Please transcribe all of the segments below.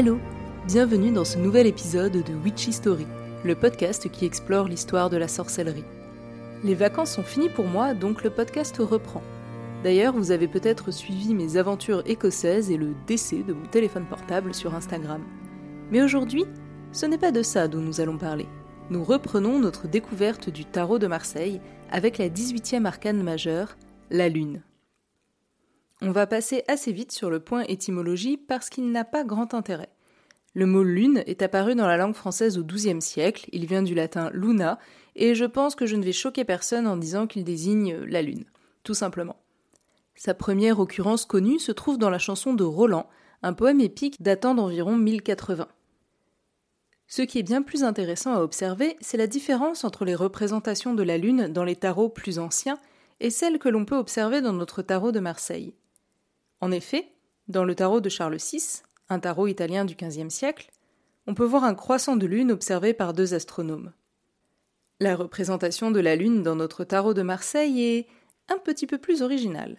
Hello Bienvenue dans ce nouvel épisode de Witchy Story, le podcast qui explore l'histoire de la sorcellerie. Les vacances sont finies pour moi, donc le podcast reprend. D'ailleurs, vous avez peut-être suivi mes aventures écossaises et le décès de mon téléphone portable sur Instagram. Mais aujourd'hui, ce n'est pas de ça dont nous allons parler. Nous reprenons notre découverte du tarot de Marseille avec la 18e arcane majeure, la Lune. On va passer assez vite sur le point étymologie parce qu'il n'a pas grand intérêt. Le mot lune est apparu dans la langue française au XIIe siècle, il vient du latin luna, et je pense que je ne vais choquer personne en disant qu'il désigne la lune, tout simplement. Sa première occurrence connue se trouve dans la chanson de Roland, un poème épique datant d'environ 1080. Ce qui est bien plus intéressant à observer, c'est la différence entre les représentations de la lune dans les tarots plus anciens et celles que l'on peut observer dans notre tarot de Marseille. En effet, dans le tarot de Charles VI, un tarot italien du XVe siècle, on peut voir un croissant de lune observé par deux astronomes. La représentation de la lune dans notre tarot de Marseille est un petit peu plus originale.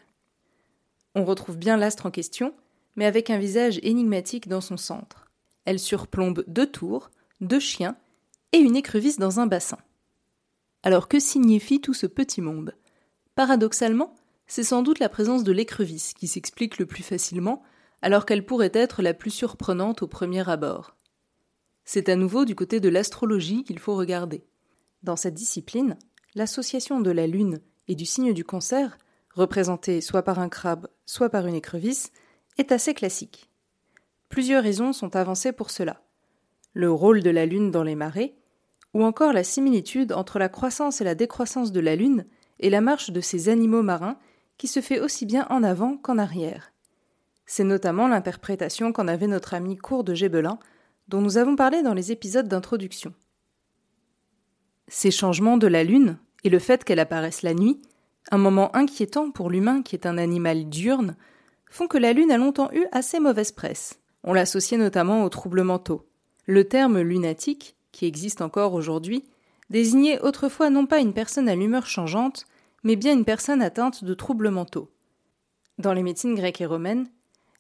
On retrouve bien l'astre en question, mais avec un visage énigmatique dans son centre. Elle surplombe deux tours, deux chiens et une écrevisse dans un bassin. Alors que signifie tout ce petit monde? Paradoxalement, c'est sans doute la présence de l'écrevisse qui s'explique le plus facilement, alors qu'elle pourrait être la plus surprenante au premier abord. C'est à nouveau du côté de l'astrologie qu'il faut regarder. Dans cette discipline, l'association de la Lune et du signe du cancer, représentée soit par un crabe, soit par une écrevisse, est assez classique. Plusieurs raisons sont avancées pour cela. Le rôle de la Lune dans les marées, ou encore la similitude entre la croissance et la décroissance de la Lune et la marche de ces animaux marins qui se fait aussi bien en avant qu'en arrière. C'est notamment l'interprétation qu'en avait notre ami Cour de Gébelin, dont nous avons parlé dans les épisodes d'introduction. Ces changements de la Lune, et le fait qu'elle apparaisse la nuit, un moment inquiétant pour l'humain qui est un animal diurne, font que la Lune a longtemps eu assez mauvaise presse. On l'associait notamment aux troubles mentaux. Le terme lunatique, qui existe encore aujourd'hui, désignait autrefois non pas une personne à l'humeur changeante, mais bien une personne atteinte de troubles mentaux. Dans les médecines grecques et romaines,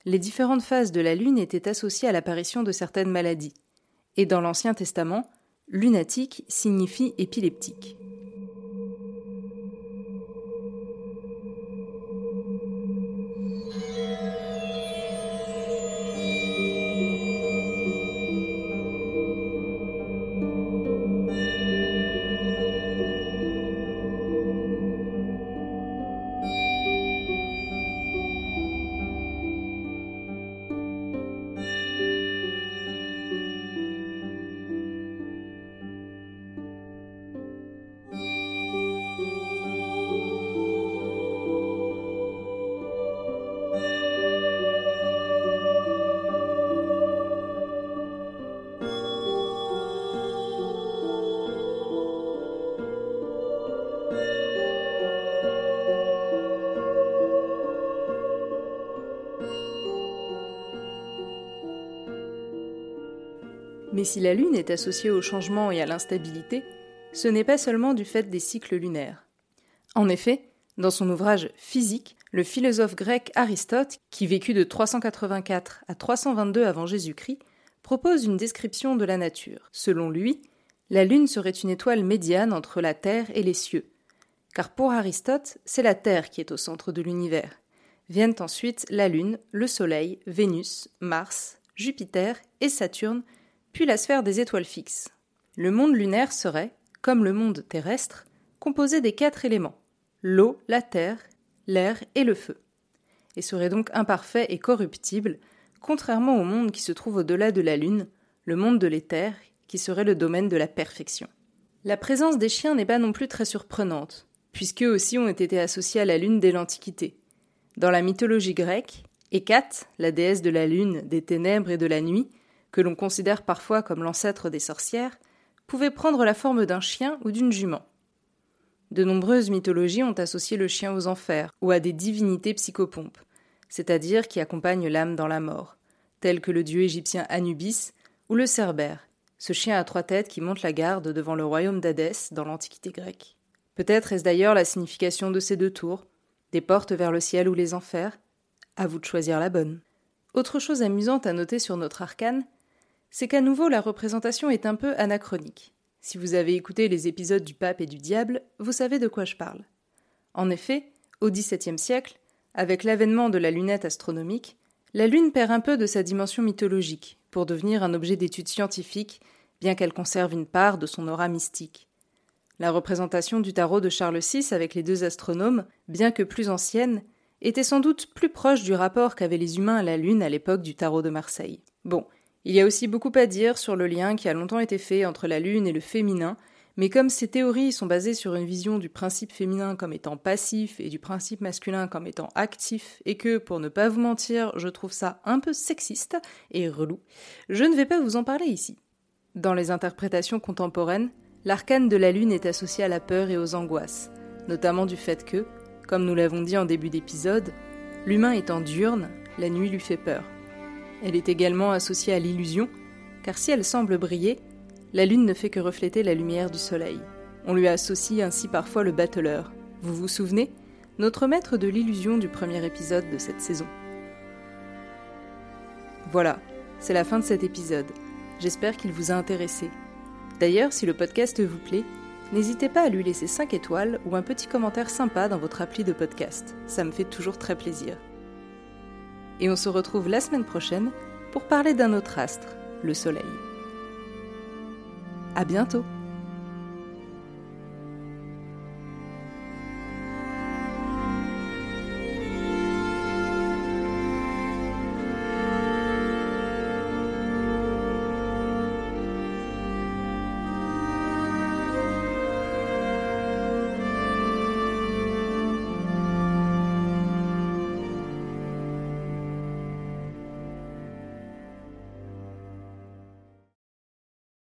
les différentes phases de la lune étaient associées à l'apparition de certaines maladies, et dans l'Ancien Testament, lunatique signifie épileptique. Mais si la Lune est associée au changement et à l'instabilité, ce n'est pas seulement du fait des cycles lunaires. En effet, dans son ouvrage Physique, le philosophe grec Aristote, qui vécut de 384 à 322 avant Jésus-Christ, propose une description de la nature. Selon lui, la Lune serait une étoile médiane entre la Terre et les cieux. Car pour Aristote, c'est la Terre qui est au centre de l'univers. Viennent ensuite la Lune, le Soleil, Vénus, Mars, Jupiter et Saturne, puis la sphère des étoiles fixes. Le monde lunaire serait, comme le monde terrestre, composé des quatre éléments l'eau, la terre, l'air et le feu, et serait donc imparfait et corruptible, contrairement au monde qui se trouve au-delà de la Lune, le monde de l'éther, qui serait le domaine de la perfection. La présence des chiens n'est pas non plus très surprenante, puisqu'eux aussi ont été associés à la Lune dès l'Antiquité. Dans la mythologie grecque, Hécate, la déesse de la Lune, des ténèbres et de la nuit, que l'on considère parfois comme l'ancêtre des sorcières, pouvait prendre la forme d'un chien ou d'une jument. De nombreuses mythologies ont associé le chien aux enfers ou à des divinités psychopompes, c'est-à-dire qui accompagnent l'âme dans la mort, tels que le dieu égyptien Anubis ou le Cerbère, ce chien à trois têtes qui monte la garde devant le royaume d'Hadès dans l'Antiquité grecque. Peut-être est-ce d'ailleurs la signification de ces deux tours, des portes vers le ciel ou les enfers À vous de choisir la bonne. Autre chose amusante à noter sur notre arcane, c'est qu'à nouveau la représentation est un peu anachronique. Si vous avez écouté les épisodes du pape et du diable, vous savez de quoi je parle. En effet, au XVIIe siècle, avec l'avènement de la lunette astronomique, la Lune perd un peu de sa dimension mythologique pour devenir un objet d'étude scientifique, bien qu'elle conserve une part de son aura mystique. La représentation du tarot de Charles VI avec les deux astronomes, bien que plus ancienne, était sans doute plus proche du rapport qu'avaient les humains à la Lune à l'époque du tarot de Marseille. Bon, il y a aussi beaucoup à dire sur le lien qui a longtemps été fait entre la Lune et le féminin, mais comme ces théories sont basées sur une vision du principe féminin comme étant passif et du principe masculin comme étant actif, et que, pour ne pas vous mentir, je trouve ça un peu sexiste et relou, je ne vais pas vous en parler ici. Dans les interprétations contemporaines, l'arcane de la Lune est associé à la peur et aux angoisses, notamment du fait que, comme nous l'avons dit en début d'épisode, l'humain étant diurne, la nuit lui fait peur. Elle est également associée à l'illusion, car si elle semble briller, la lune ne fait que refléter la lumière du soleil. On lui associe ainsi parfois le battleur. Vous vous souvenez? Notre maître de l'illusion du premier épisode de cette saison. Voilà, c'est la fin de cet épisode. J'espère qu'il vous a intéressé. D'ailleurs, si le podcast vous plaît, n'hésitez pas à lui laisser 5 étoiles ou un petit commentaire sympa dans votre appli de podcast. Ça me fait toujours très plaisir. Et on se retrouve la semaine prochaine pour parler d'un autre astre, le Soleil. À bientôt!